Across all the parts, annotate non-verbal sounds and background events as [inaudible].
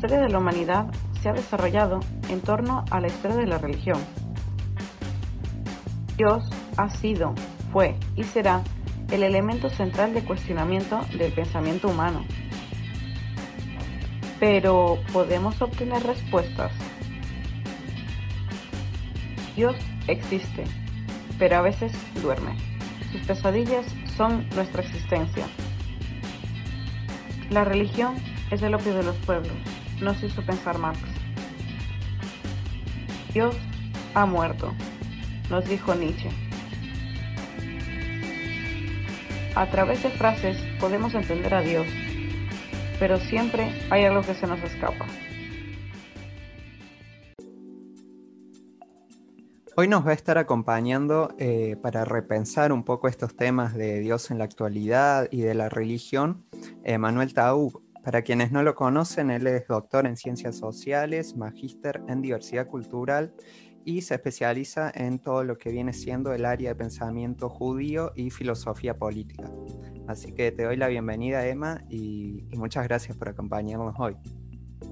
historia de la humanidad se ha desarrollado en torno a la historia de la religión. Dios ha sido, fue y será el elemento central de cuestionamiento del pensamiento humano. Pero, ¿podemos obtener respuestas? Dios existe, pero a veces duerme. Sus pesadillas son nuestra existencia. La religión es el opio de los pueblos, nos hizo pensar Marx. Dios ha muerto, nos dijo Nietzsche. A través de frases podemos entender a Dios, pero siempre hay algo que se nos escapa. Hoy nos va a estar acompañando eh, para repensar un poco estos temas de Dios en la actualidad y de la religión, Manuel Taú. Para quienes no lo conocen, él es doctor en ciencias sociales, magíster en diversidad cultural y se especializa en todo lo que viene siendo el área de pensamiento judío y filosofía política. Así que te doy la bienvenida, Emma, y, muchas gracias por acompañarnos hoy.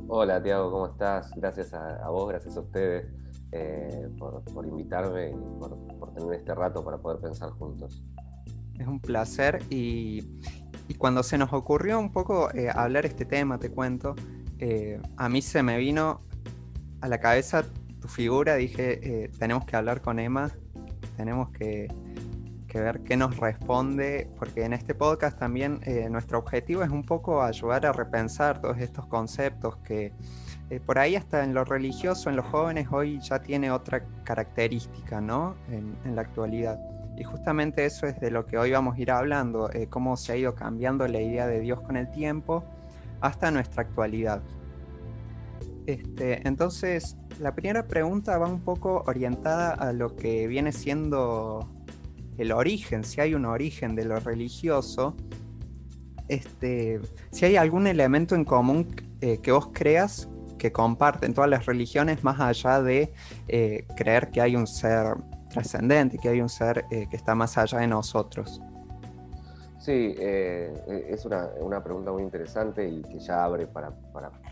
Hola, Tiago, ¿cómo estás? Gracias a, vos, gracias a ustedes eh, por, invitarme y por, tener este rato para poder pensar juntos. Es un placer y, cuando se nos ocurrió un poco eh, hablar este tema, te cuento, eh, a mí se me vino a la cabeza tu figura, dije, eh, tenemos que hablar con Emma, tenemos que, ver qué nos responde, porque en este podcast también nuestro objetivo es un poco ayudar a repensar todos estos conceptos que por ahí hasta en lo religioso, en los jóvenes hoy ya tiene otra característica, ¿no? En la actualidad. Y justamente eso es de lo que hoy vamos a ir hablando, cómo se ha ido cambiando la idea de Dios con el tiempo hasta nuestra actualidad. Este, entonces, la primera pregunta va un poco orientada a lo que viene siendo el origen, si hay un origen de lo religioso, este, si hay algún elemento en común eh, que vos creas que comparten todas las religiones más allá de eh, creer que hay un ser trascendente, que hay un ser eh, que está más allá de nosotros. Sí, es una, pregunta muy interesante y que ya abre para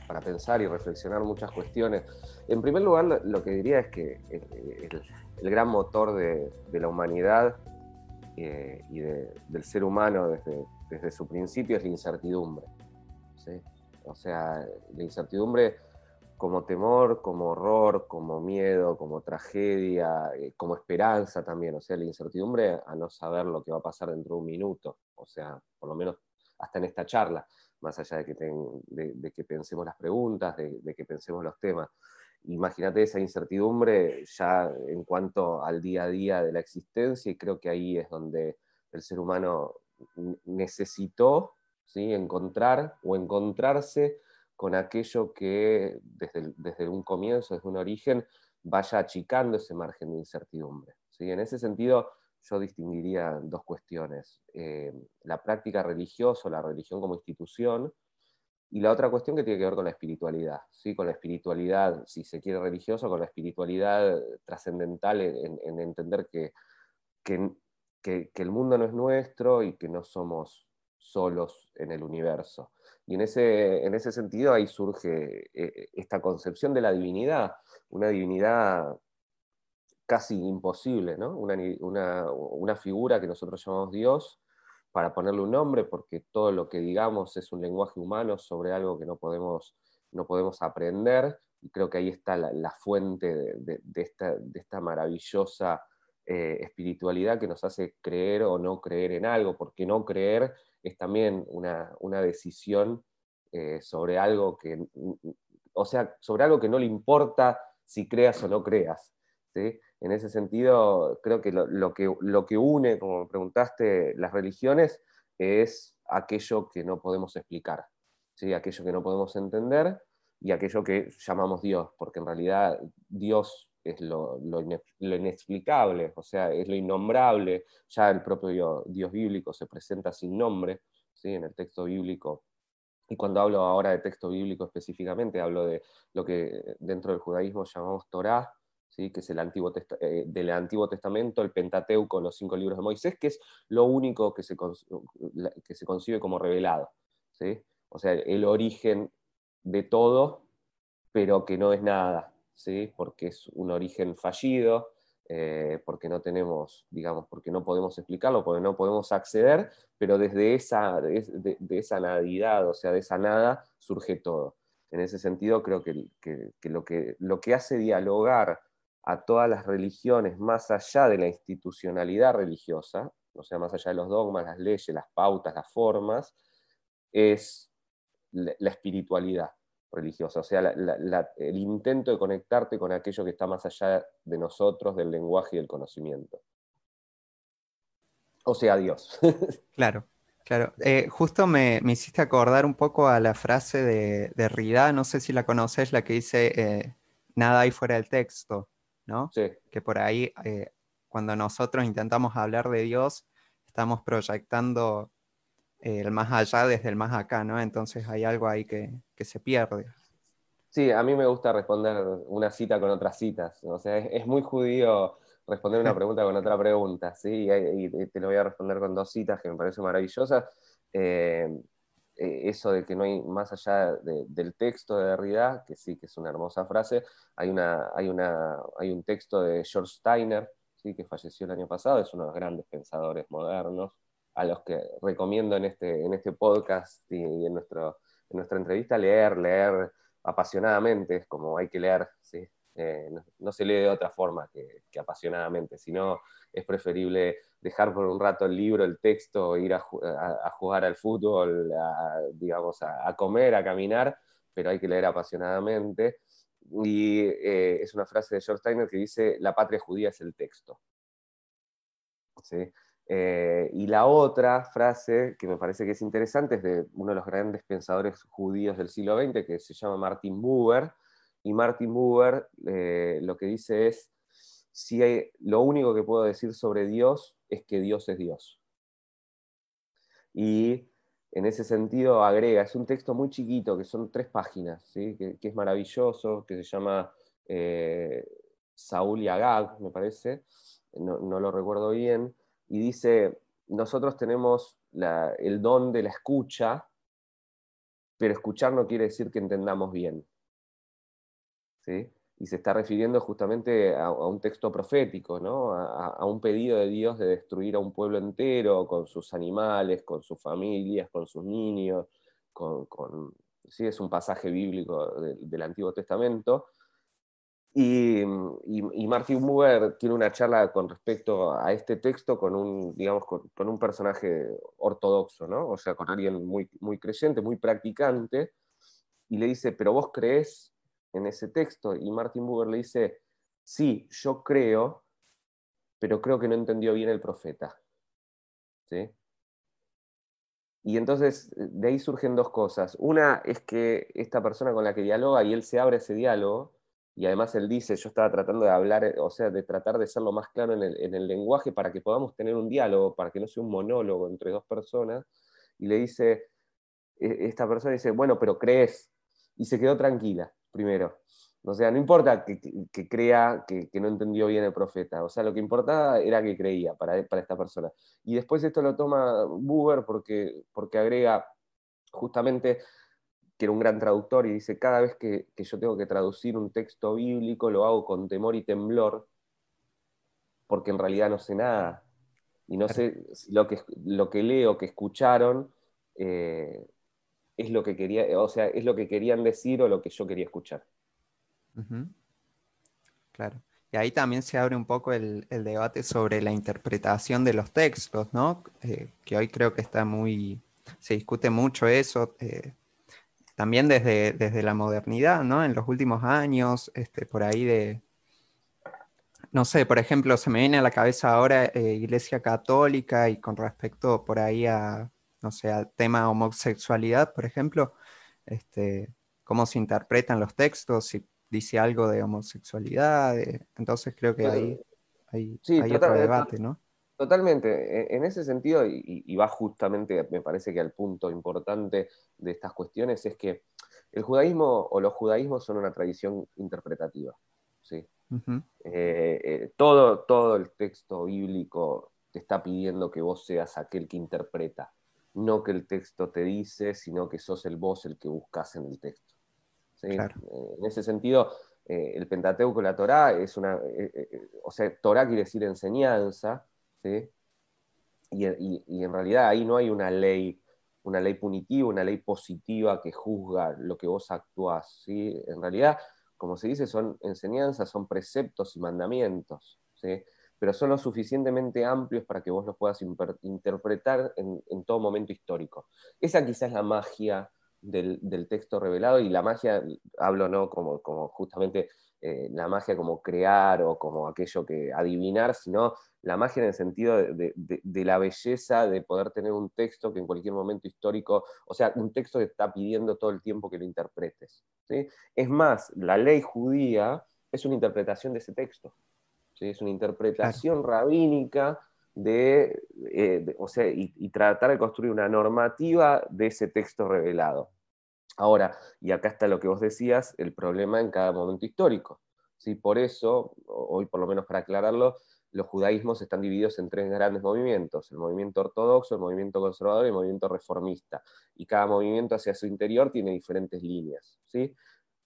para pensar y reflexionar muchas cuestiones. En primer lugar, lo que diría es que el, gran motor de, la humanidad eh, y del ser humano desde, desde, su principio es la incertidumbre. O sea, la incertidumbre como temor, como horror, como miedo, como tragedia, eh, como esperanza también. O sea, la incertidumbre a no saber lo que va a pasar dentro de un minuto. O sea, por lo menos hasta en esta charla más allá de que, de, que pensemos las preguntas, de, que pensemos los temas. Imagínate esa incertidumbre ya en cuanto al día a día de la existencia y creo que ahí es donde el ser humano necesitó ¿sí? encontrar o encontrarse con aquello que desde, desde, un comienzo, desde un origen, vaya achicando ese margen de incertidumbre. ¿sí? En ese sentido, yo distinguiría dos cuestiones. Eh, la práctica religiosa, la religión como institución, y la otra cuestión que tiene que ver con la espiritualidad, ¿sí? con la espiritualidad, si se quiere religioso, con la espiritualidad trascendental en, entender que, que, el mundo no es nuestro y que no somos solos en el universo. Y en ese, en ese sentido ahí surge eh, esta concepción de la divinidad, una divinidad casi imposible, ¿no? Una, figura que nosotros llamamos Dios para ponerle un nombre, porque todo lo que digamos es un lenguaje humano sobre algo que no podemos, no podemos aprender, y creo que ahí está la, fuente de, esta, maravillosa eh, espiritualidad que nos hace creer o no creer en algo, porque no creer es también una, decisión eh, sobre algo que, o sea, sobre algo que no le importa si creas o no creas. ¿sí? En ese sentido, creo que lo, que lo que une, como preguntaste, las religiones es aquello que no podemos explicar, ¿sí? aquello que no podemos entender y aquello que llamamos Dios, porque en realidad Dios es lo, inexplicable, o sea, es lo innombrable, ya el propio Dios bíblico se presenta sin nombre, ¿sí? en el texto bíblico y cuando hablo ahora de texto bíblico específicamente, hablo de lo que dentro del judaísmo llamamos Torah, que es el Antiguo eh, del Antiguo Testamento, el Pentateuco, los cinco libros de Moisés, que es lo único que se, que se concibe como revelado. ¿sí? O sea, el origen de todo pero que no es nada, ¿sí? porque es un origen fallido, eh, porque no tenemos, digamos, porque no podemos explicarlo, porque no podemos acceder, pero desde esa, de, esa nadidad, o sea, de esa nada, surge todo. En ese sentido, creo que, lo que lo que hace dialogar a todas las religiones más allá de la institucionalidad religiosa, o sea, más allá de los dogmas, las leyes, las pautas, las formas, es la espiritualidad religiosa, o sea, el intento de conectarte con aquello que está más allá de nosotros, del lenguaje y del conocimiento. O sea, Dios. [laughs] claro, claro. Eh, justo me, hiciste acordar un poco a la frase de, de Rida, no sé si la conoces, la que dice, eh, nada hay fuera del texto, ¿no? Sí. Que por ahí, eh, cuando nosotros intentamos hablar de Dios, estamos proyectando el más allá desde el más acá, ¿no? Entonces hay algo ahí que, se pierde. Sí, a mí me gusta responder una cita con otras citas. O sea, es, muy judío responder una [laughs] pregunta con otra pregunta, ¿sí? Y, te lo voy a responder con dos citas que me parecen maravillosas. Eh, eh, eso de que no hay más allá del texto de Derrida, que sí que es una hermosa frase, hay, una, hay, una, hay un texto de George Steiner, ¿sí? que falleció el año pasado, es uno de los grandes pensadores modernos, a los que recomiendo en este, en este podcast y, en, nuestro, en nuestra entrevista leer, leer apasionadamente, como hay que leer, ¿sí? Eh, no, se lee de otra forma que, apasionadamente, sino es preferible dejar por un rato el libro, el texto, ir a, jugar al fútbol, a, digamos, a, comer, a caminar, pero hay que leer apasionadamente. Y eh, es una frase de George Steiner que dice, la patria judía es el texto. ¿Sí? Eh, y la otra frase que me parece que es interesante es de uno de los grandes pensadores judíos del siglo XX, que se llama Martin Buber. Y Martin Buber eh, lo que dice es, si hay, lo único que puedo decir sobre Dios es que Dios es Dios. Y en ese sentido agrega, es un texto muy chiquito, que son tres páginas, que, es maravilloso, que se llama eh, Saúl y Agag, me parece, no lo recuerdo bien, y dice, nosotros tenemos el don de la escucha, pero escuchar no quiere decir que entendamos bien. ¿Sí? Y se está refiriendo justamente a, un texto profético, ¿no? a, un pedido de Dios de destruir a un pueblo entero, con sus animales, con sus familias, con sus niños, con, ¿sí? es un pasaje bíblico del Antiguo Testamento, y, Martin Buber tiene una charla con respecto a este texto con un, digamos, con, un personaje ortodoxo, ¿no? O sea, con alguien muy, muy creyente, muy practicante, y le dice, pero vos crees en ese texto? Y Martin Buber le dice, sí, yo creo, pero creo que no entendió bien el profeta. ¿Sí? Y entonces de ahí surgen dos cosas. Una es que esta persona con la que dialoga y él se abre ese diálogo, y además él dice, yo estaba tratando de hablar, eh, o sea, de tratar de ser lo más claro en el, lenguaje para que podamos tener un diálogo, para que no sea un monólogo entre dos personas, y le dice, e, esta persona dice, bueno, pero crees, y se quedó tranquila, primero. O sea, no importa que, crea que, no entendió bien el profeta, o sea, lo que importaba era que creía para, para esta persona. Y después esto lo toma Buber porque, porque agrega justamente que era un gran traductor, y dice, cada vez que, yo tengo que traducir un texto bíblico, lo hago con temor y temblor, porque en realidad no sé nada. Y no sé si lo que, lo que leo, que escucharon, eh, es lo que quería, o sea, es lo que querían decir o lo que yo quería escuchar. Claro. Y ahí también se abre un poco el, debate sobre la interpretación de los textos, ¿no? Eh, que hoy creo que está muy, se discute mucho eso. Eh, también desde, desde la modernidad, ¿no? En los últimos años, este, por ahí de, no sé, por ejemplo, se me viene a la cabeza ahora eh, Iglesia Católica y con respecto por ahí a, no sé, al tema homosexualidad, por ejemplo, este, cómo se interpretan los textos, si dice algo de homosexualidad, entonces creo que ahí hay, hay otro debate, ¿no? Totalmente. E, en ese sentido, y, va justamente, me parece que al punto importante de estas cuestiones, es que el judaísmo o los judaísmos son una tradición interpretativa. ¿sí? Eh, eh, todo, todo el texto bíblico te está pidiendo que vos seas aquel que interpreta, no que el texto te dice, sino que sos el vos el que buscas en el texto. En ese sentido, el Pentateuco, la Torá, es una, o sea, Torá quiere decir enseñanza, y, en realidad ahí no hay una ley, una ley punitiva, una ley positiva que juzga lo que vos actuás. ¿sí? En realidad, como se dice, son enseñanzas, son preceptos y mandamientos, ¿sí? pero son lo suficientemente amplios para que vos los puedas interpretar en, todo momento histórico. Esa quizás es la magia del, texto revelado y la magia, hablo no como, como justamente eh, la magia como crear o como aquello que adivinar, sino la magia en el sentido de, la belleza de poder tener un texto que en cualquier momento histórico, o sea, un texto que está pidiendo todo el tiempo que lo interpretes. ¿sí? Es más, la ley judía es una interpretación de ese texto, ¿sí? es una interpretación rabínica de, eh, o sea, y tratar de construir una normativa de ese texto revelado. Ahora, y acá está lo que vos decías, el problema en cada momento histórico. ¿sí? Por eso, hoy por lo menos para aclararlo, los judaísmos están divididos en tres grandes movimientos, el movimiento ortodoxo, el movimiento conservador y el movimiento reformista. Y cada movimiento hacia su interior tiene diferentes líneas. ¿sí?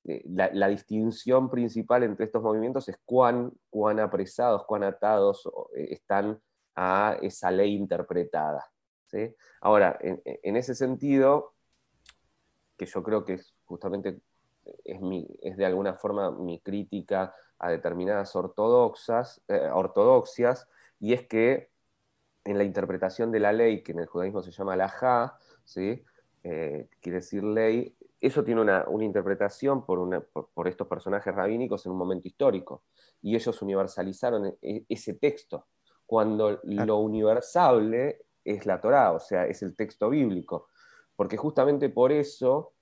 Eh, la, distinción principal entre estos movimientos es cuán, cuán apresados, cuán atados eh, están a esa ley interpretada. ¿sí? Ahora, en ese sentido, que yo creo que es justamente es, mi, es de alguna forma mi crítica a determinadas ortodoxas, eh, ortodoxias, y es que en la interpretación de la ley, que en el judaísmo se llama la ja, ¿sí? Eh, quiere decir ley, eso tiene una, interpretación por, por, estos personajes rabínicos en un momento histórico, y ellos universalizaron e, ese texto, cuando lo universable es la Torá, o sea, es el texto bíblico porque justamente por eso,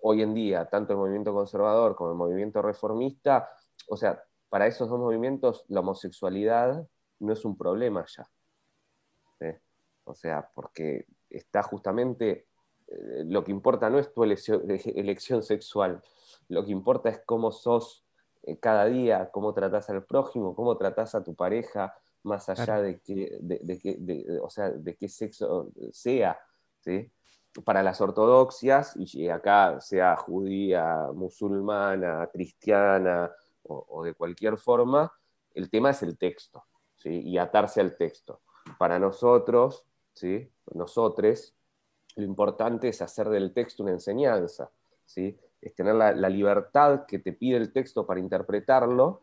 hoy en día, tanto el movimiento conservador como el movimiento reformista, o sea, para esos dos movimientos la homosexualidad no es un problema ya. O sea, porque está justamente, eh, lo que importa no es tu [laughs] elección, sexual, lo que importa es cómo sos eh, cada día, cómo tratás al prójimo, cómo tratás a tu pareja, más allá de, que, de, o sea, de qué sexo sea. ¿sí? Para las ortodoxias, y acá sea judía, musulmana, cristiana o, de cualquier forma, el tema es el texto, y atarse al texto. Para nosotros, ¿sí? nosotros, lo importante es hacer del texto una enseñanza, ¿sí? es tener la, libertad que te pide el texto para interpretarlo,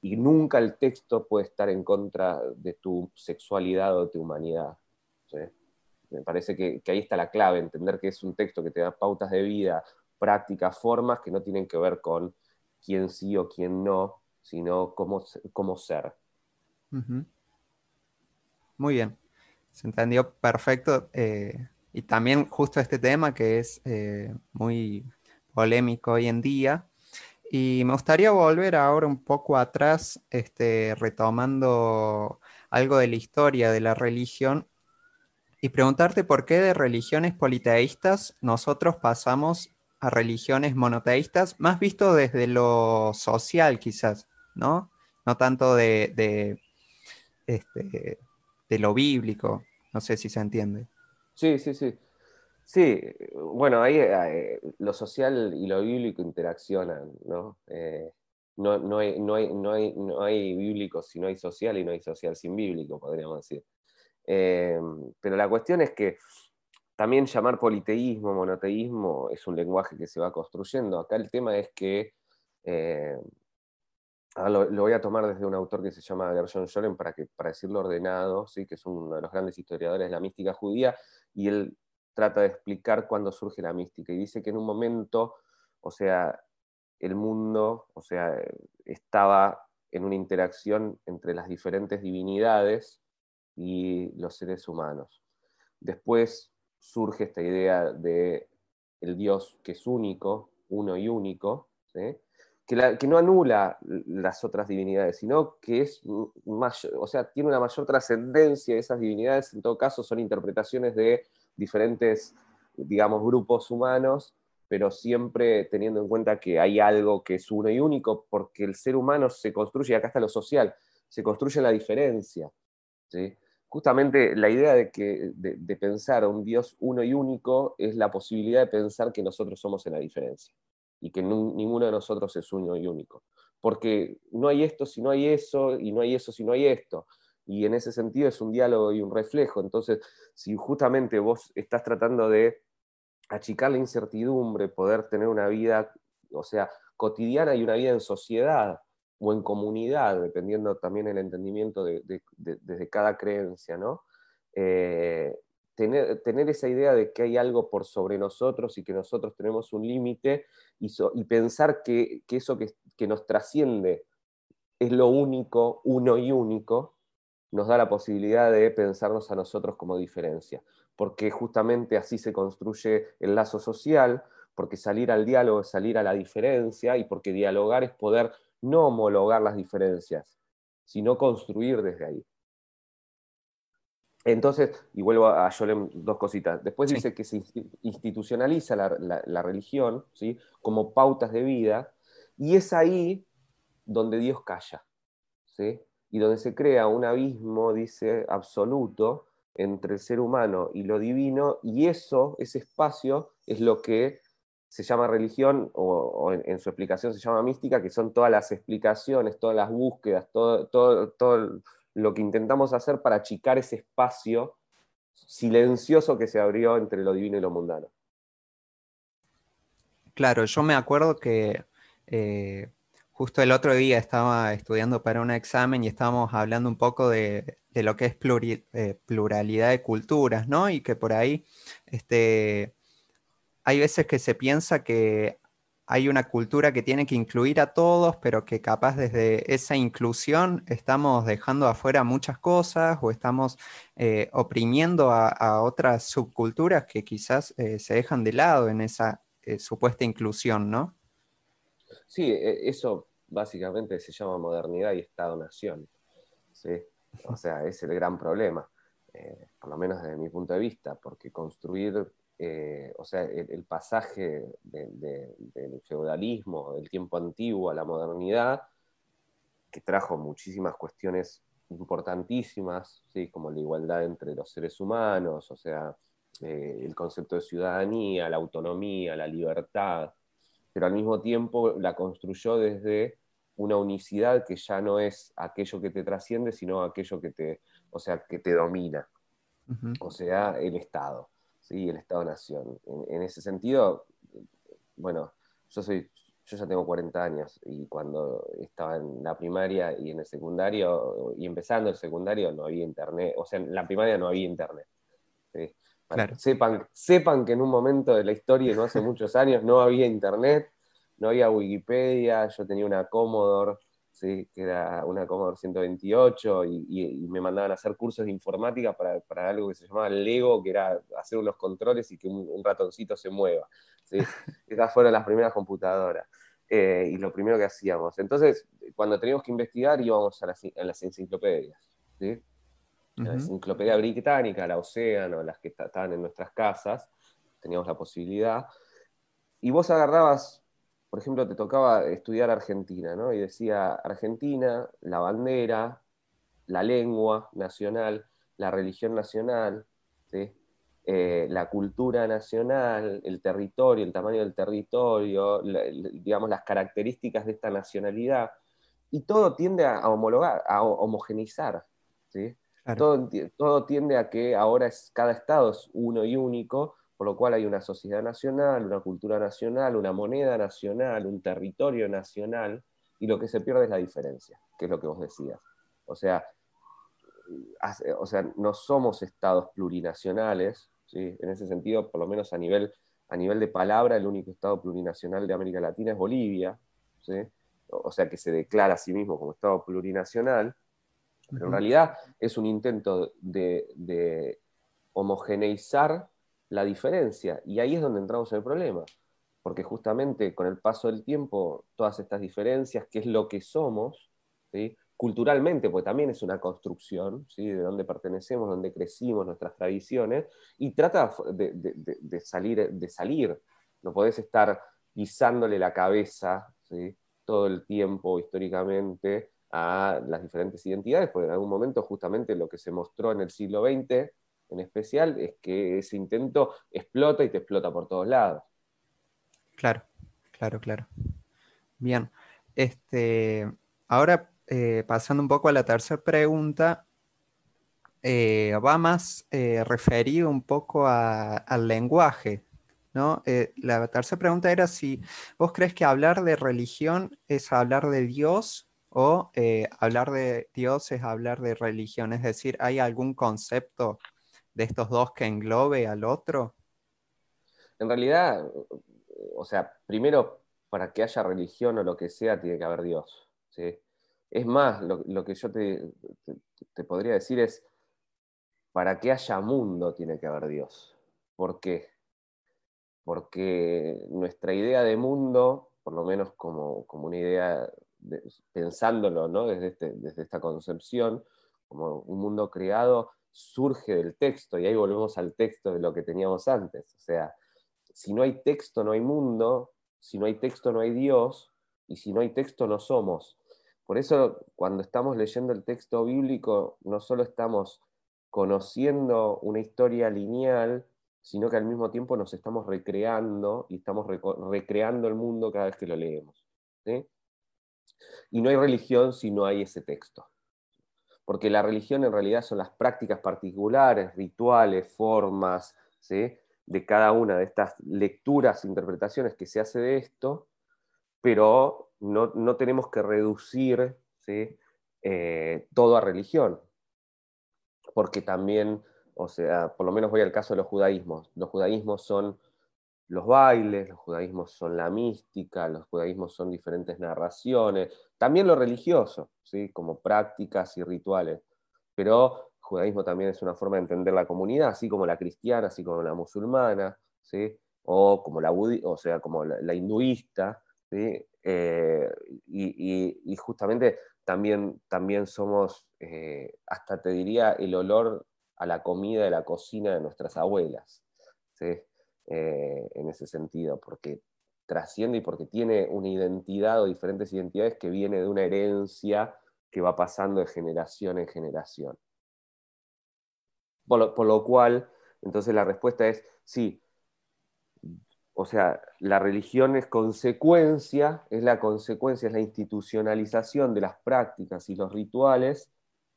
y nunca el texto puede estar en contra de tu sexualidad o de tu humanidad. Me parece que, ahí está la clave, entender que es un texto que te da pautas de vida, prácticas, formas que no tienen que ver con quién sí o quién no, sino cómo, cómo ser. Muy bien, se entendió perfecto. Eh, y también justo este tema que es eh, muy polémico hoy en día. Y me gustaría volver ahora un poco atrás, este, retomando algo de la historia de la religión y preguntarte por qué de religiones politeístas nosotros pasamos a religiones monoteístas, más visto desde lo social quizás, ¿no? No tanto de, este, de lo bíblico, no sé si se entiende. Sí, sí, sí. Sí, bueno, ahí eh, lo social y lo bíblico interaccionan, ¿no? Eh, no, no, hay, no, hay, no, hay, no hay bíblico si no hay social y no hay social sin bíblico, podríamos decir. Eh, pero la cuestión es que también llamar politeísmo, monoteísmo, es un lenguaje que se va construyendo. Acá el tema es que, eh, lo, voy a tomar desde un autor que se llama Gershon Scholen para, que, para decirlo ordenado, ¿sí? que es uno de los grandes historiadores de la mística judía, y él trata de explicar cuándo surge la mística, y dice que en un momento, o sea, el mundo, o sea, estaba en una interacción entre las diferentes divinidades, y los seres humanos. Después surge esta idea de el Dios que es único, uno y único, que, no anula las otras divinidades, sino que es mayor, o sea, tiene una mayor trascendencia. Esas divinidades, en todo caso, son interpretaciones de diferentes, digamos, grupos humanos, pero siempre teniendo en cuenta que hay algo que es uno y único, porque el ser humano se construye, acá está lo social, se construye la diferencia. ¿sí? Justamente la idea de, que, de, pensar a un Dios uno y único es la posibilidad de pensar que nosotros somos en la diferencia. y que ninguno de nosotros es uno y único. Porque no hay esto si no hay eso, y no hay eso si no hay esto. Y en ese sentido es un diálogo y un reflejo. Entonces, si justamente vos estás tratando de achicar la incertidumbre, poder tener una vida, o sea, cotidiana y una vida en sociedad o en comunidad, dependiendo también el entendimiento de, desde cada creencia, ¿no? Eh, tener, tener, esa idea de que hay algo por sobre nosotros y que nosotros tenemos un límite y, y, pensar que, que eso que, que, nos trasciende es lo único, uno y único, nos da la posibilidad de pensarnos a nosotros como diferencia, porque justamente así se construye el lazo social, porque salir al diálogo es salir a la diferencia y porque dialogar es poder no homologar las diferencias, sino construir desde ahí. Entonces, y vuelvo a Yolem dos cositas. Después dice que se institucionaliza la, religión ¿sí? como pautas de vida, y es ahí donde Dios calla, ¿sí? y donde se crea un abismo, dice, absoluto entre el ser humano y lo divino, y eso, ese espacio, es lo que se llama religión, o, en, su explicación se llama mística, que son todas las explicaciones, todas las búsquedas, todo, todo, todo lo que intentamos hacer para achicar ese espacio silencioso que se abrió entre lo divino y lo mundano. Claro, yo me acuerdo que eh, justo el otro día estaba estudiando para un examen y estábamos hablando un poco de, lo que es eh, pluralidad de culturas, ¿no? Y que por ahí este, hay veces que se piensa que hay una cultura que tiene que incluir a todos, pero que capaz desde esa inclusión estamos dejando afuera muchas cosas o estamos eh, oprimiendo a, otras subculturas que quizás eh, se dejan de lado en esa eh, supuesta inclusión, ¿no? Sí, e, eso básicamente se llama modernidad y Estado-Nación. O sea, es el gran problema, por lo menos desde mi punto de vista, porque construir eh, o sea, el, pasaje del feudalismo, del tiempo antiguo a la modernidad, que trajo muchísimas cuestiones importantísimas, ¿sí? como la igualdad entre los seres humanos, o sea, eh, el concepto de ciudadanía, la autonomía, la libertad, pero al mismo tiempo la construyó desde una unicidad que ya no es aquello que te trasciende, sino aquello que te, o sea, que te domina, o sea, el Estado y el Estado-Nación. En, ese sentido, bueno, yo, soy, yo ya tengo 40 años y cuando estaba en la primaria y en el secundario, y empezando el secundario, no había internet, o sea, en la primaria no había internet. Sepan, sepan que en un momento de la historia, no hace muchos años, no había internet, no había Wikipedia, yo tenía una Commodore que era una Commodore 128, y, me mandaban a hacer cursos de informática para, para, algo que se llamaba Lego, que era hacer unos controles y que un, ratoncito se mueva. ¿sí? [laughs] Esas fueron las primeras computadoras. Eh, y lo primero que hacíamos. Entonces, cuando teníamos que investigar, íbamos a las, enciclopedias. ¿sí? La enciclopedia británica, la Océano, las que estaban en nuestras casas, teníamos la posibilidad. Y vos agarrabas por ejemplo, te tocaba estudiar Argentina, ¿no? Y decía Argentina, la bandera, la lengua nacional, la religión nacional, eh, la cultura nacional, el territorio, el tamaño del territorio, digamos, las características de esta nacionalidad, y todo tiende a, homologar, a homogeneizar. Todo, todo, tiende a que ahora es, cada estado es uno y único, por lo cual hay una sociedad nacional, una cultura nacional, una moneda nacional, un territorio nacional, y lo que se pierde es la diferencia, que es lo que vos decías. O sea, o sea no somos estados plurinacionales, ¿sí? en ese sentido, por lo menos a nivel, a nivel de palabra, el único estado plurinacional de América Latina es Bolivia, ¿sí? o sea que se declara a sí mismo como estado plurinacional, pero en realidad es un intento de, de homogeneizar la diferencia. Y ahí es donde entramos en el problema, porque justamente con el paso del tiempo, todas estas diferencias, que es lo que somos, culturalmente, porque también es una construcción, ¿sí? de dónde pertenecemos, dónde crecimos, nuestras tradiciones, y trata de, salir, de salir. No podés estar guisándole la cabeza todo el tiempo históricamente a las diferentes identidades, porque en algún momento justamente lo que se mostró en el siglo XX en especial es que ese intento explota y te explota por todos lados. Claro, Claro, claro. Bien. Este, ahora, eh, pasando un poco a la tercera pregunta, eh, va más eh, referido un poco al lenguaje, ¿no? la tercera pregunta era si vos crees que hablar de religión es hablar de Dios o hablar de Dios es hablar de religión, es decir, ¿hay algún concepto de estos dos que englobe al otro? En realidad, o sea, primero, para que haya religión o lo que sea, tiene que haber Dios. Es más, lo, que yo te, podría decir es, para que haya mundo, tiene que haber Dios. ¿Por qué? Porque nuestra idea de mundo, por lo menos como, una idea, pensándolo ¿no? desde, este, desde esta concepción, como un mundo creado, surge del texto, y ahí volvemos al texto de lo que teníamos antes. O sea, si no hay texto, no hay mundo, si no hay texto, no hay Dios, y si no hay texto, no somos. Por eso, cuando estamos leyendo el texto bíblico, no solo estamos conociendo una historia lineal, sino que al mismo tiempo nos estamos recreando y estamos recreando el mundo cada vez que lo leemos. Y no hay religión si no hay ese texto. Porque la religión en realidad son las prácticas particulares, rituales, formas, de cada una de estas lecturas, interpretaciones que se hace de esto, pero no, tenemos que reducir eh, todo a religión, porque también, o sea, por lo menos voy al caso de los judaísmos. Los judaísmos son los bailes, los judaísmos son la mística, los judaísmos son diferentes narraciones, también lo religioso, ¿sí? como prácticas y rituales, pero judaísmo también es una forma de entender la comunidad, así como la cristiana, así como la musulmana, ¿sí? o como la o sea, como la, hinduista, ¿sí? Eh, y, justamente también, también somos, eh, hasta te diría, el olor a la comida de la cocina de nuestras abuelas, ¿sí? Eh, en ese sentido, porque trasciende y porque tiene una identidad o diferentes identidades que viene de una herencia que va pasando de generación en generación. Por lo, cual, entonces la respuesta es sí. O sea, la religión es consecuencia, es la consecuencia, es la institucionalización de las prácticas y los rituales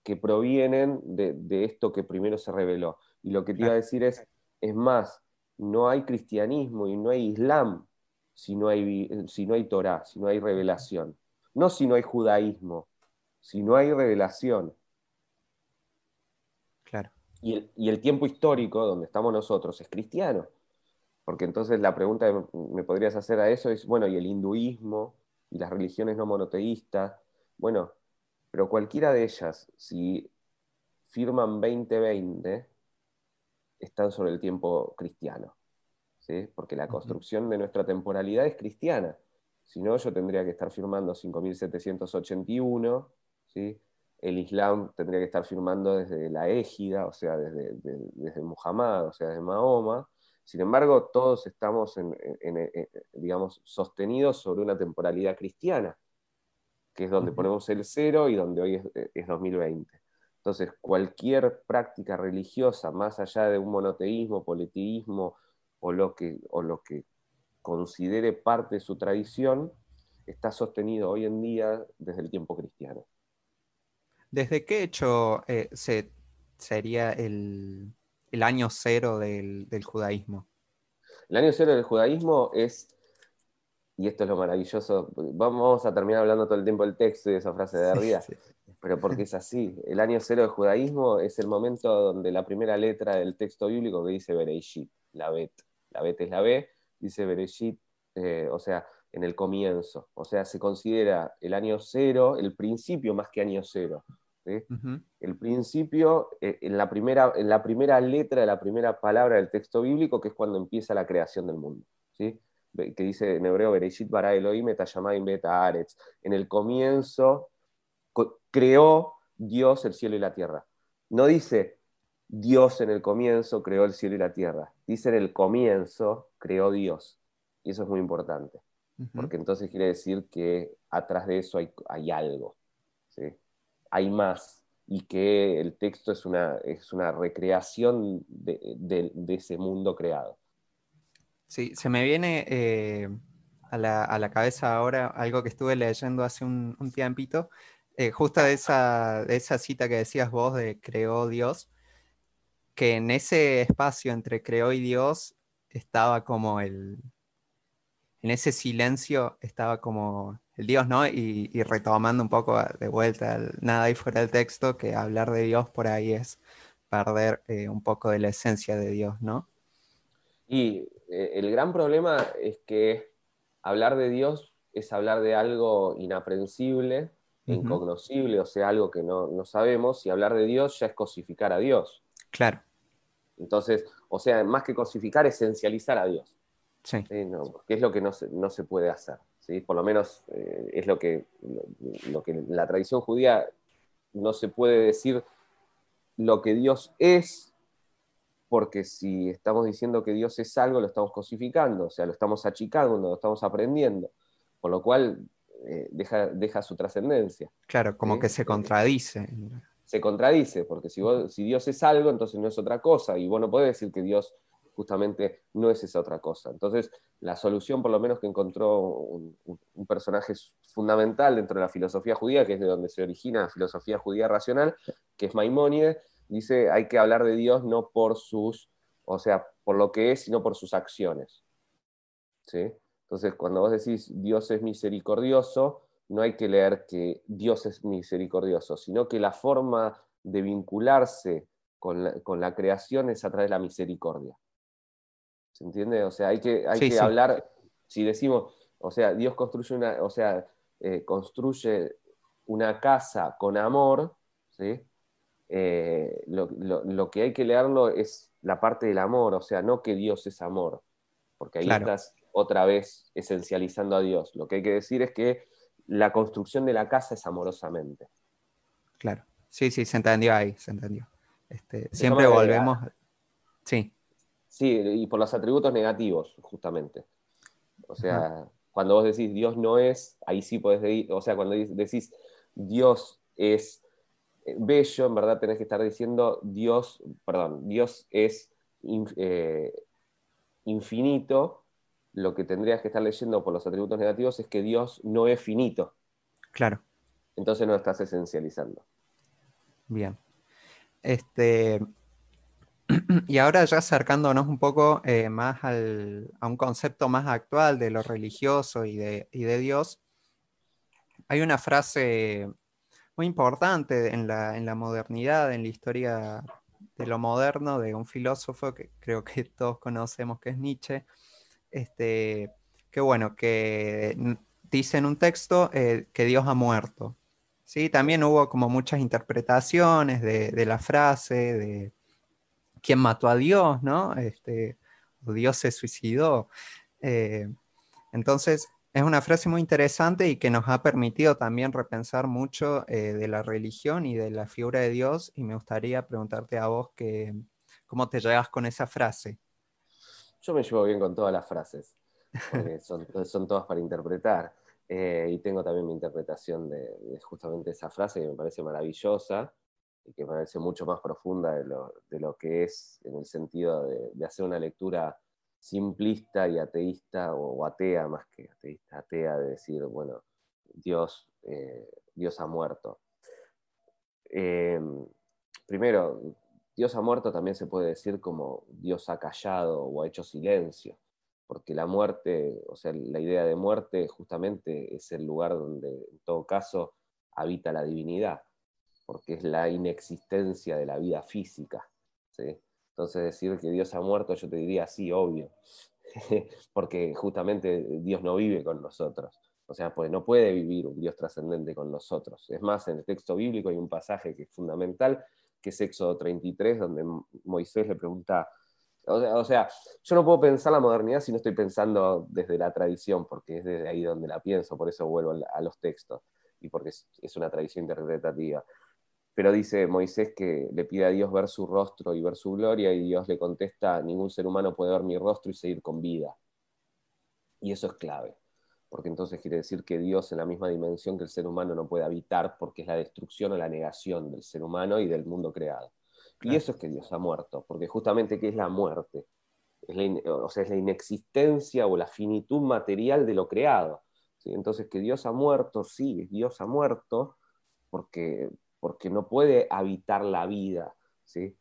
que provienen de, esto que primero se reveló. Y lo que te iba a decir es, es más, no hay cristianismo y no hay islam si no hay, si no hay Torah, si no hay revelación. No si no hay judaísmo, si no hay revelación. Claro y el, tiempo histórico donde estamos nosotros es cristiano. Porque entonces la pregunta que me podrías hacer a eso es, bueno, ¿y el hinduismo y las religiones no monoteístas? Bueno, pero cualquiera de ellas, si firman 2020, están sobre el tiempo cristiano. ¿sí? Porque la construcción de nuestra temporalidad es cristiana. Si no, yo tendría que estar firmando 5781, ¿sí? el Islam tendría que estar firmando desde la égida, o sea, desde, desde Muhammad, o sea, desde Mahoma. Sin embargo, todos estamos, en, digamos, sostenidos sobre una temporalidad cristiana, que es donde ponemos el cero y donde hoy es, 2020. Entonces, cualquier práctica religiosa, más allá de un monoteísmo, politeísmo o lo que, o lo que considere parte de su tradición, está sostenido hoy en día desde el tiempo cristiano. ¿Desde qué hecho eh, se, sería el, año cero del, judaísmo? El año cero del judaísmo es, y esto es lo maravilloso, vamos a terminar hablando todo el tiempo del texto y de esa frase de arriba, pero porque es así. El año cero del judaísmo es el momento donde la primera letra del texto bíblico que dice Bereshit, la Bet. La Bet es la B, dice Bereshit, eh, o sea, en el comienzo. O sea, se considera el año cero, el principio más que año cero. El principio, eh, en, la primera, en la primera letra de la primera palabra del texto bíblico, que es cuando empieza la creación del mundo. ¿sí? Que dice en hebreo, Bereshit bara Elohim beta aretz. En el comienzo creó Dios el cielo y la tierra. No dice Dios en el comienzo creó el cielo y la tierra. Dice en el comienzo creó Dios. Y eso es muy importante. Porque entonces quiere decir que atrás de eso hay, hay algo. ¿sí? hay más y que el texto es una, es una recreación de, ese mundo creado. Sí, se me viene eh, a la, cabeza ahora algo que estuve leyendo hace un, tiempito, eh, justo de esa, de esa cita que decías vos de creó Dios, que en ese espacio entre creó y Dios estaba como el, en ese silencio estaba como el Dios, ¿no? Y, retomando un poco de vuelta, nada ahí fuera del texto, que hablar de Dios por ahí es perder eh, un poco de la esencia de Dios, ¿no? Y eh, el gran problema es que hablar de Dios es hablar de algo inaprensible, incognoscible, o sea, algo que no, no, sabemos, y hablar de Dios ya es cosificar a Dios. Claro. Entonces, o sea, más que cosificar, esencializar a Dios. Sí. que es lo que no se, no se puede hacer. ¿sí? Por lo menos eh, es lo que, lo, que la tradición judía no se puede decir lo que Dios es, porque si estamos diciendo que Dios es algo, lo estamos cosificando, o sea, lo estamos achicando, lo estamos aprendiendo, por lo cual eh, deja, deja, su trascendencia. Claro, como que se contradice. Se contradice, porque si, si Dios es algo, entonces no es otra cosa, y vos no podés decir que Dios justamente no es esa otra cosa. Entonces, la solución, por lo menos que encontró un, personaje fundamental dentro de la filosofía judía, que es de donde se origina la filosofía judía racional, que es Maimónides, dice, hay que hablar de Dios no por sus, o sea, por lo que es, sino por sus acciones. ¿Sí? Entonces, cuando vos decís Dios es misericordioso, no hay que leer que Dios es misericordioso, sino que la forma de vincularse con con la creación es a través de la misericordia. ¿Se entiende? O sea, hay que, hay que hablar, si decimos, o sea, Dios construye una, o sea, eh, construye una casa con amor, ¿sí? Eh, lo, que hay que leerlo es la parte del amor, o sea, no que Dios es amor, porque ahí estás otra vez esencializando a Dios. Lo que hay que decir es que la construcción de la casa es amorosamente. Claro, sí, sí, se entendió ahí, se entendió. Este, siempre volvemos. Sí. Sí, y por los atributos negativos, justamente. O sea, cuando vos decís Dios no es, ahí sí podés decir, o sea, cuando decís Dios es eh, bello, en verdad tenés que estar diciendo Dios, perdón, Dios es eh, infinito, lo que tendrías que estar leyendo por los atributos negativos es que Dios no es finito. Claro. Entonces no estás esencializando. Bien. Este, [clears throat] Y ahora ya acercándonos un poco eh, más a un concepto más actual de lo religioso y de, Dios, hay una frase muy importante en la, modernidad, en la historia de lo moderno, de un filósofo que creo que [laughs] todos conocemos, que es Nietzsche, este, que bueno, que dice en un texto eh, que Dios ha muerto. ¿sí? También hubo como muchas interpretaciones de la frase, de quién mató a Dios, ¿no? Este, Dios se suicidó. Eh, entonces, es una frase muy interesante y que nos ha permitido también repensar mucho eh, de la religión y de la figura de Dios. Y me gustaría preguntarte a vos que, cómo te llevas con esa frase. Yo me llevo bien con todas las frases, [laughs] son, son todas para interpretar. Eh, y tengo también mi interpretación de, de, justamente esa frase que me parece maravillosa y que parece mucho más profunda de lo, que es en el sentido de, hacer una lectura simplista y ateísta, o, atea más que ateísta, atea, de decir, bueno, Dios, eh, Dios ha muerto. Eh, primero, Dios ha muerto también se puede decir como Dios ha callado o ha hecho silencio, porque la muerte, o sea, la idea de muerte justamente es el lugar donde en todo caso habita la divinidad porque es la inexistencia de la vida física. Entonces decir que Dios ha muerto, yo te diría, sí, obvio, [laughs] porque justamente Dios no vive con nosotros. O sea, pues no puede vivir un Dios trascendente con nosotros. Es más, en el texto bíblico hay un pasaje que es fundamental, que es Éxodo 33, donde Moisés le pregunta, o sea, yo no puedo pensar la modernidad si no estoy pensando desde la tradición, porque es desde ahí donde la pienso, por eso vuelvo a los textos y porque es una tradición interpretativa. Pero dice Moisés que le pide a Dios ver su rostro y ver su gloria y Dios le contesta, ningún ser humano puede ver mi rostro y seguir con vida. Y eso es clave, porque entonces quiere decir que Dios en la misma dimensión que el ser humano no puede habitar porque es la destrucción o la negación del ser humano y del mundo creado. Y eso es que Dios ha muerto, porque justamente ¿qué es la muerte? o sea, es la inexistencia o la finitud material de lo creado. Entonces, que Dios ha muerto, sí, Dios ha muerto porque, porque no puede habitar la vida. ¿sí?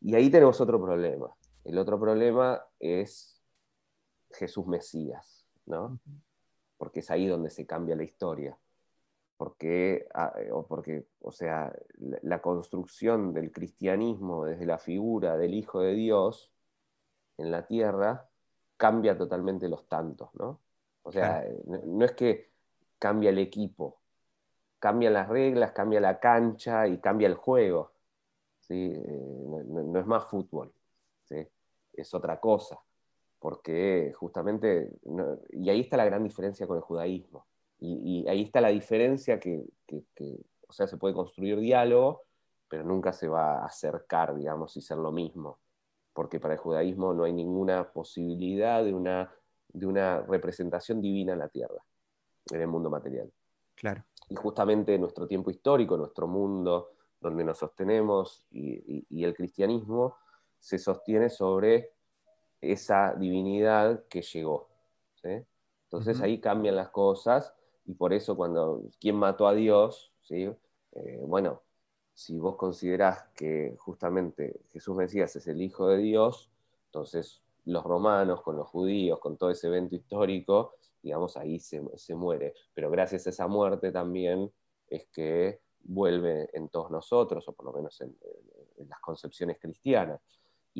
Y ahí tenemos otro problema. El otro problema es Jesús Mesías, ¿no? Porque es ahí donde se cambia la historia. Porque, ah, o porque, o sea, la construcción del cristianismo desde la figura del Hijo de Dios en la tierra cambia totalmente los tantos, ¿no? O sea, no, es que cambia el equipo, cambian las reglas, cambia la cancha y cambia el juego. ¿sí? Eh, no, es más fútbol, es otra cosa. Porque justamente, y ahí está la gran diferencia con el judaísmo. Y, ahí está la diferencia que, o sea, se puede construir diálogo, pero nunca se va a acercar, digamos, y ser lo mismo porque para el judaísmo no hay ninguna posibilidad de una, de una representación divina en la tierra, en el mundo material. Claro. Y justamente nuestro tiempo histórico, nuestro mundo donde nos sostenemos y, el cristianismo se sostiene sobre esa divinidad que llegó. Entonces ahí cambian las cosas y por eso cuando, ¿quién mató a Dios? ¿sí? Eh, bueno, si vos considerás que justamente Jesús Mesías es el Hijo de Dios, entonces los romanos con los judíos, con todo ese evento histórico, digamos, ahí se, muere. Pero gracias a esa muerte también es que vuelve en todos nosotros, o por lo menos en, las concepciones cristianas.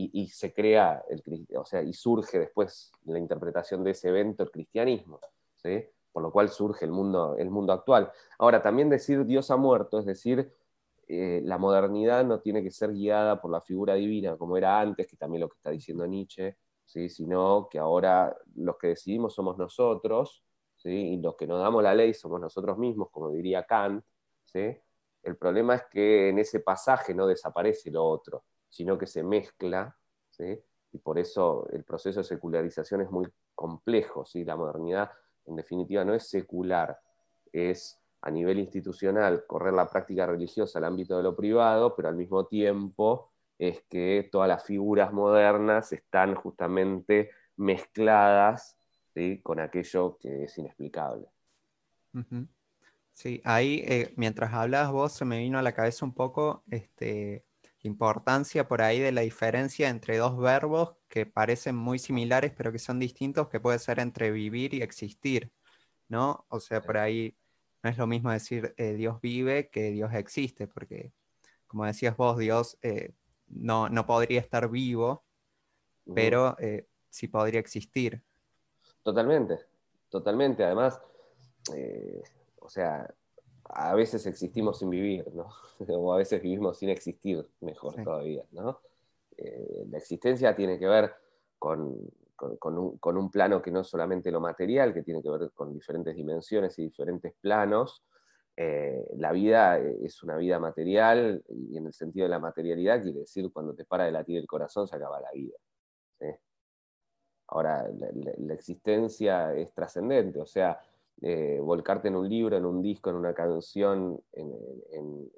Y, se crea, el, o sea, y surge después la interpretación de ese evento el cristianismo, ¿sí? por lo cual surge el mundo, el mundo actual. Ahora, también decir Dios ha muerto, es decir, eh, la modernidad no tiene que ser guiada por la figura divina como era antes, que también lo que está diciendo Nietzsche, ¿sí? sino que ahora los que decidimos somos nosotros, ¿sí? y los que nos damos la ley somos nosotros mismos, como diría Kant. ¿sí? El problema es que en ese pasaje no desaparece lo otro, sino que se mezcla, y por eso el proceso de secularización es muy complejo. ¿sí? La modernidad, en definitiva, no es secular, es a nivel institucional correr la práctica religiosa al ámbito de lo privado, pero al mismo tiempo es que todas las figuras modernas están justamente mezcladas con aquello que es inexplicable. Sí, ahí eh, mientras hablabas vos se me vino a la cabeza un poco este, importancia por ahí de la diferencia entre dos verbos que parecen muy similares pero que son distintos, que puede ser entre vivir y existir, ¿no? O sea, por ahí no es lo mismo decir eh, Dios vive que Dios existe, porque como decías vos, Dios eh, no, podría estar vivo, pero eh, sí podría existir. Totalmente, totalmente. Además, o sea, a veces existimos sin vivir, ¿no? [laughs] o a veces vivimos sin existir, mejor todavía, ¿no? la existencia tiene que ver con, con, un, plano que no es solamente lo material, que tiene que ver con diferentes dimensiones y diferentes planos. Eh, la vida es una vida material y en el sentido de la materialidad quiere decir cuando te para de latir el corazón se acaba la vida. Ahora, la, existencia es trascendente, o sea, eh, volcarte en un libro, en un disco, en una canción, en,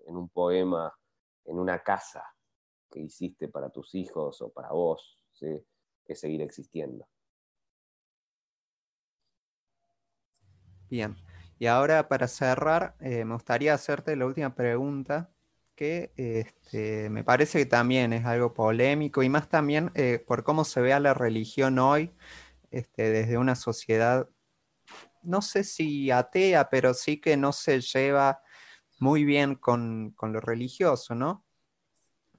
un poema, en una casa que hiciste para tus hijos o para vos. ¿sí? que seguir existiendo. Bien, y ahora para cerrar, eh, me gustaría hacerte la última pregunta, que este, me parece que también es algo polémico y más también eh, por cómo se ve a la religión hoy este, desde una sociedad, no sé si atea, pero sí que no se lleva muy bien con, con lo religioso, ¿no?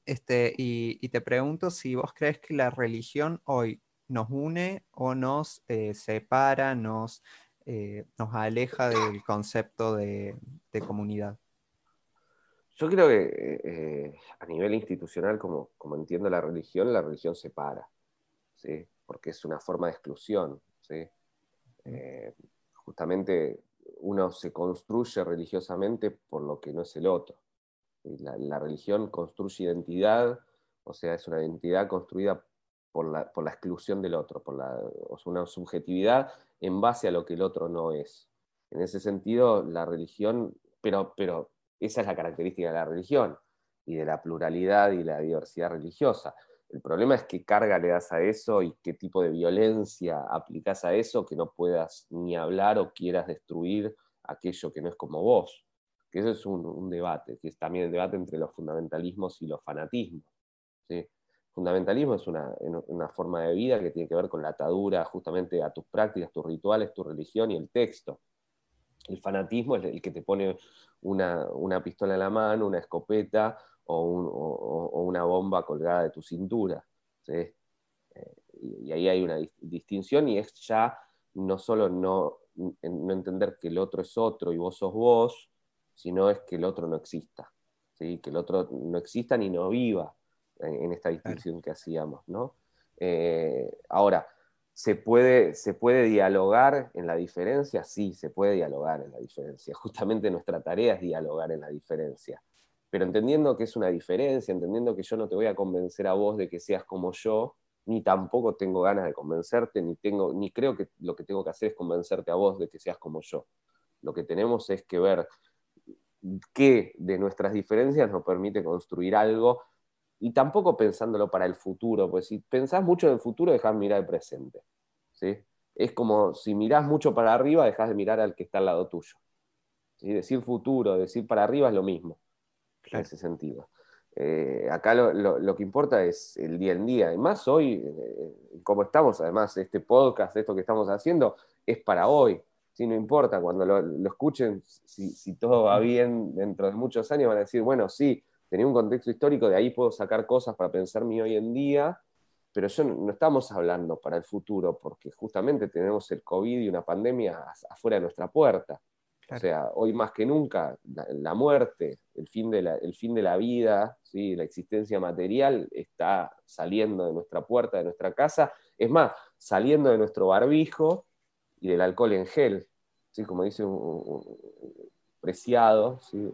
Este, y, te pregunto si vos crees que la religión hoy nos une o nos eh, separa, nos, eh, nos aleja del concepto de, comunidad. Yo creo que eh, a nivel institucional, como, como, entiendo la religión, la religión separa, ¿sí? porque es una forma de exclusión. ¿sí? Justamente uno se construye religiosamente por lo que no es el otro. La, religión construye identidad, o sea, es una identidad construida por la, exclusión del otro, por la, una subjetividad en base a lo que el otro no es. En ese sentido, la religión, pero, pero esa es la característica de la religión y de la pluralidad y la diversidad religiosa. El problema es qué carga le das a eso y qué tipo de violencia aplicas a eso que no puedas ni hablar o quieras destruir aquello que no es como vos. Que eso es un, debate, que es también el debate entre los fundamentalismos y los fanatismos. Fundamentalismo es una, forma de vida que tiene que ver con la atadura justamente a tus prácticas, tus rituales, tu religión y el texto. El fanatismo es el que te pone una pistola en la mano, una escopeta o, una bomba colgada de tu cintura. Eh, y ahí hay una distinción y es ya no solo no, no, entender que el otro es otro y vos sos vos, sino es que el otro no exista, ¿sí? que el otro no exista ni no viva en, esta distinción que hacíamos. ¿no? Eh, ahora, ¿se puede, ¿se puede dialogar en la diferencia? Sí, se puede dialogar en la diferencia. [laughs] Justamente nuestra tarea es dialogar en la diferencia pero entendiendo que es una diferencia, entendiendo que yo no te voy a convencer a vos de que seas como yo, ni tampoco tengo ganas de convencerte, ni, tengo, ni creo que lo que tengo que hacer es convencerte a vos de que seas como yo. Lo que tenemos es que ver qué de nuestras diferencias nos permite construir algo, y tampoco pensándolo para el futuro, pues si pensás mucho en el futuro, dejás mirar el presente. ¿sí? Es como si mirás mucho para arriba, dejás de mirar al que está al lado tuyo. ¿sí? Decir futuro, decir para arriba es lo mismo en ese sentido. Eh, acá lo, que importa es el día en día. Además, hoy, eh, como estamos, además, este podcast, esto que estamos haciendo, es para hoy. Si no importa, cuando lo, escuchen, si, todo va bien dentro de muchos años, van a decir, bueno, sí, tenía un contexto histórico, de ahí puedo sacar cosas para pensar mi hoy en día, pero yo no, no estamos hablando para el futuro, porque justamente tenemos el COVID y una pandemia afuera de nuestra puerta. O sea, hoy más que nunca, la, muerte, el fin de la, el fin de la vida, ¿sí? la existencia material está saliendo de nuestra puerta, de nuestra casa. Es más, saliendo de nuestro barbijo y del alcohol en gel, ¿sí? como dice un, preciado, ¿sí?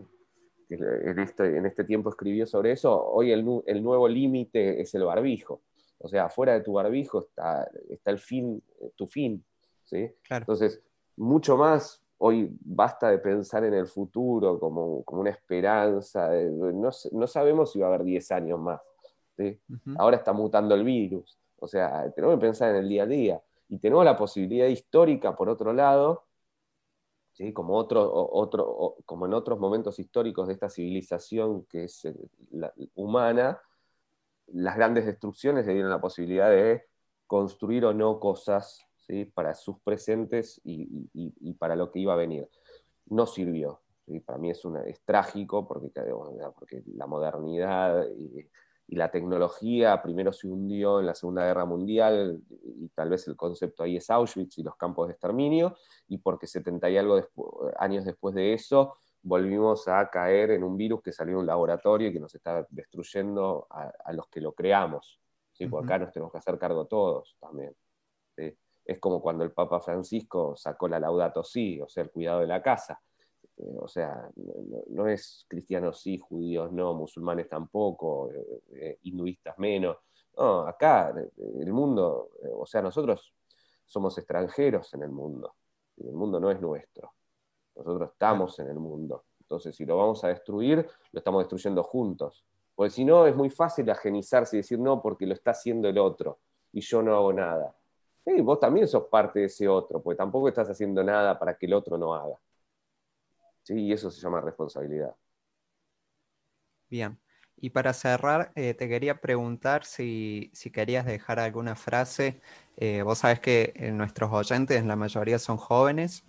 en, este, en este tiempo escribió sobre eso, hoy el, nuevo límite es el barbijo. O sea, fuera de tu barbijo está, está el fin, tu fin. ¿sí? Entonces, mucho más hoy basta de pensar en el futuro como, una esperanza, no, sabemos si va a haber 10 años más. Ahora está mutando el virus, o sea, tenemos que pensar en el día a día. Y tenemos la posibilidad histórica, por otro lado, ¿sí? como, otro, otro, como en otros momentos históricos de esta civilización que es eh, la, humana, las grandes destrucciones le dieron la posibilidad de construir o no cosas para sus presentes y, para lo que iba a venir. No sirvió. Para mí es, una, es trágico porque, porque la modernidad y, la tecnología primero se hundió en la Segunda Guerra Mundial y tal vez el concepto ahí es Auschwitz y los campos de exterminio, y porque 70 y algo años después de eso volvimos a caer en un virus que salió de un laboratorio y que nos está destruyendo a, los que lo creamos. ¿sí? Porque acá nos tenemos que hacer cargo todos también. ¿Sí? es como cuando el Papa Francisco sacó la Laudato Si, o sea, el cuidado de la casa. Eh, o sea, no, es cristianos sí, judíos no, musulmanes tampoco, eh, eh, hinduistas menos. No, acá, el mundo, o sea, nosotros somos extranjeros en el mundo. El mundo no es nuestro. Nosotros estamos en el mundo. Entonces, si lo vamos a destruir, lo estamos destruyendo juntos. Porque si no, es muy fácil agenizarse y decir no, porque lo está haciendo el otro y yo no hago nada vos también sos parte de ese otro, porque tampoco estás haciendo nada para que el otro no haga. ¿Sí? Y eso se llama responsabilidad. Bien. Y para cerrar, eh, te quería preguntar si, querías dejar alguna frase. Eh, vos sabés que eh, nuestros oyentes, la mayoría son jóvenes,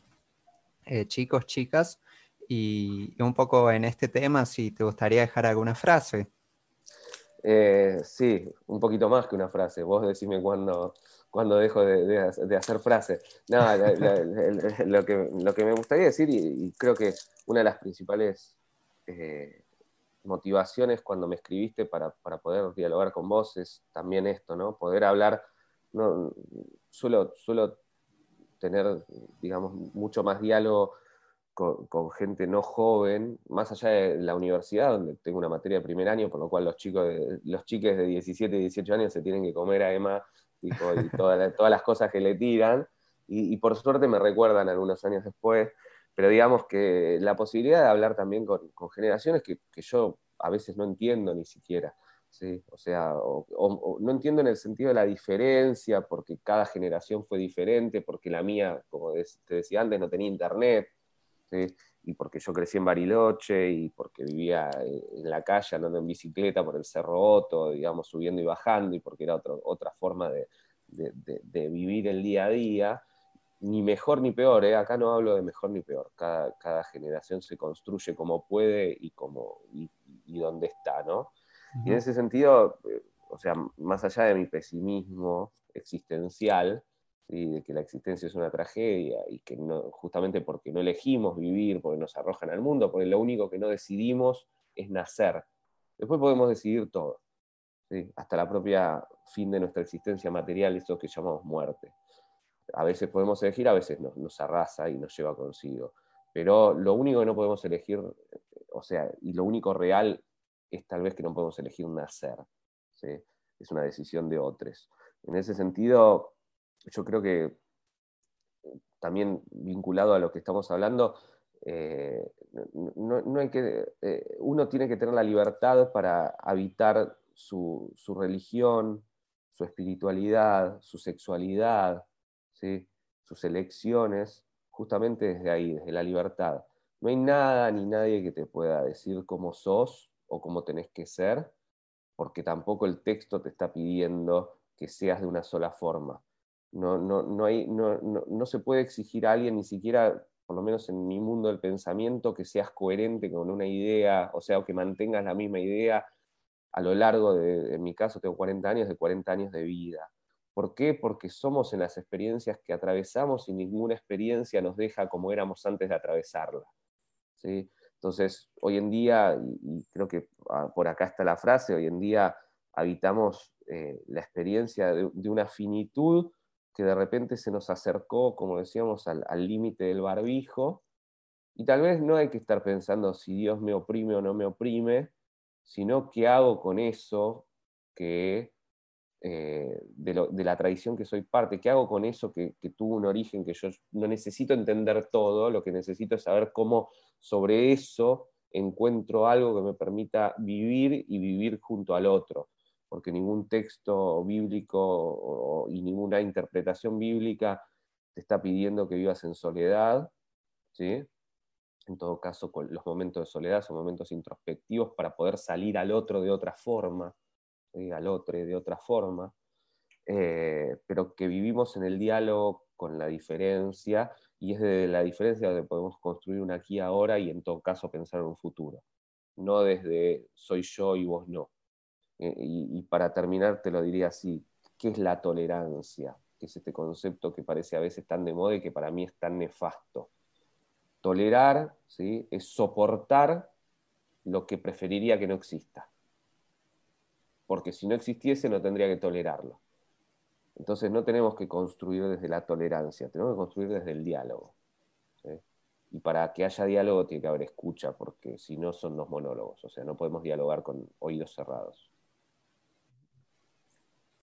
chicos, chicas, y, un poco en este tema, si te gustaría dejar alguna frase. sí, un poquito más que una frase. Vos decime cuándo, cuando dejo de, hacer frases. No, lo, que, lo, que, me gustaría decir, y, creo que una de las principales eh, motivaciones cuando me escribiste para, poder dialogar con vos es también esto, ¿no? Poder hablar, suelo, suelo tener, digamos, mucho más diálogo con, gente no joven, más allá de la universidad, donde tengo una materia de primer año, por lo cual los chicos, los chiques de 17 y 18 años se tienen que comer a Emma y todas las cosas que le tiran, y, por suerte me recuerdan algunos años después, pero digamos que la posibilidad de hablar también con, generaciones que, yo a veces no entiendo ni siquiera. ¿sí? O sea, no entiendo en el sentido de la diferencia, porque cada generación fue diferente, porque la mía, como te decía antes, no tenía internet, y porque yo crecí en Bariloche, y porque vivía eh, en la calle andando en bicicleta por el Cerro Otto, digamos, subiendo y bajando, y porque era otra forma de, vivir el día a día, ni mejor ni peor, ¿eh? acá no hablo de mejor ni peor, cada, cada generación se construye como puede y, como, y, y donde está, ¿no? Y en ese sentido, eh, o sea, más allá de mi pesimismo existencial, de que la existencia es una tragedia y que no, justamente porque no elegimos vivir, porque nos arrojan al mundo, porque lo único que no decidimos es nacer. Después podemos decidir todo, hasta la propia fin de nuestra existencia material, eso que llamamos muerte. A veces podemos elegir, a veces nos, arrasa y nos lleva consigo. Pero lo único que no podemos elegir, o sea, y lo único real es tal vez que no podemos elegir nacer. Es una decisión de otros. En ese sentido, yo creo que también vinculado a lo que estamos hablando, eh, no, hay que, eh, uno tiene que tener la libertad para habitar su, religión, su espiritualidad, su sexualidad, sus elecciones, justamente desde ahí, desde la libertad. No hay nada ni nadie que te pueda decir cómo sos o cómo tenés que ser, porque tampoco el texto te está pidiendo que seas de una sola forma. No, no, no, hay, no, no, se puede exigir a alguien, ni siquiera, por lo menos en mi mundo del pensamiento, que seas coherente con una idea, o sea, que mantengas la misma idea a lo largo de, en mi caso tengo 40 años, de 40 años de vida. ¿Por qué? Porque somos en las experiencias que atravesamos y ninguna experiencia nos deja como éramos antes de atravesarla. ¿sí? Entonces, hoy en día, y creo que ah, por acá está la frase, hoy en día habitamos eh, la experiencia de, una finitud que de repente se nos acercó, como decíamos, al límite del barbijo, y tal vez no hay que estar pensando si Dios me oprime o no me oprime, sino qué hago con eso que eh, de, la tradición que soy parte, qué hago con eso que, que, tuvo un origen que yo no necesito entender todo, lo que necesito es saber cómo sobre eso encuentro algo que me permita vivir y vivir junto al otro, porque ningún texto bíblico y ninguna interpretación bíblica te está pidiendo que vivas en soledad, ¿sí? En todo caso, los momentos de soledad son momentos introspectivos para poder salir al otro de otra forma, al otro de otra forma, eh, pero que vivimos en el diálogo con la diferencia y es de la diferencia donde podemos construir una aquí ahora y en todo caso pensar en un futuro, no desde soy yo y vos no. Eh, y, para terminar te lo diría así, ¿qué es la tolerancia? Que es este concepto que parece a veces tan de moda y que para mí es tan nefasto. Tolerar es soportar lo que preferiría que no exista. Porque si no existiese no tendría que tolerarlo. Entonces no tenemos que construir desde la tolerancia, tenemos que construir desde el diálogo. Y para que haya diálogo tiene que haber escucha, porque si no son los monólogos, o sea, no podemos dialogar con oídos cerrados.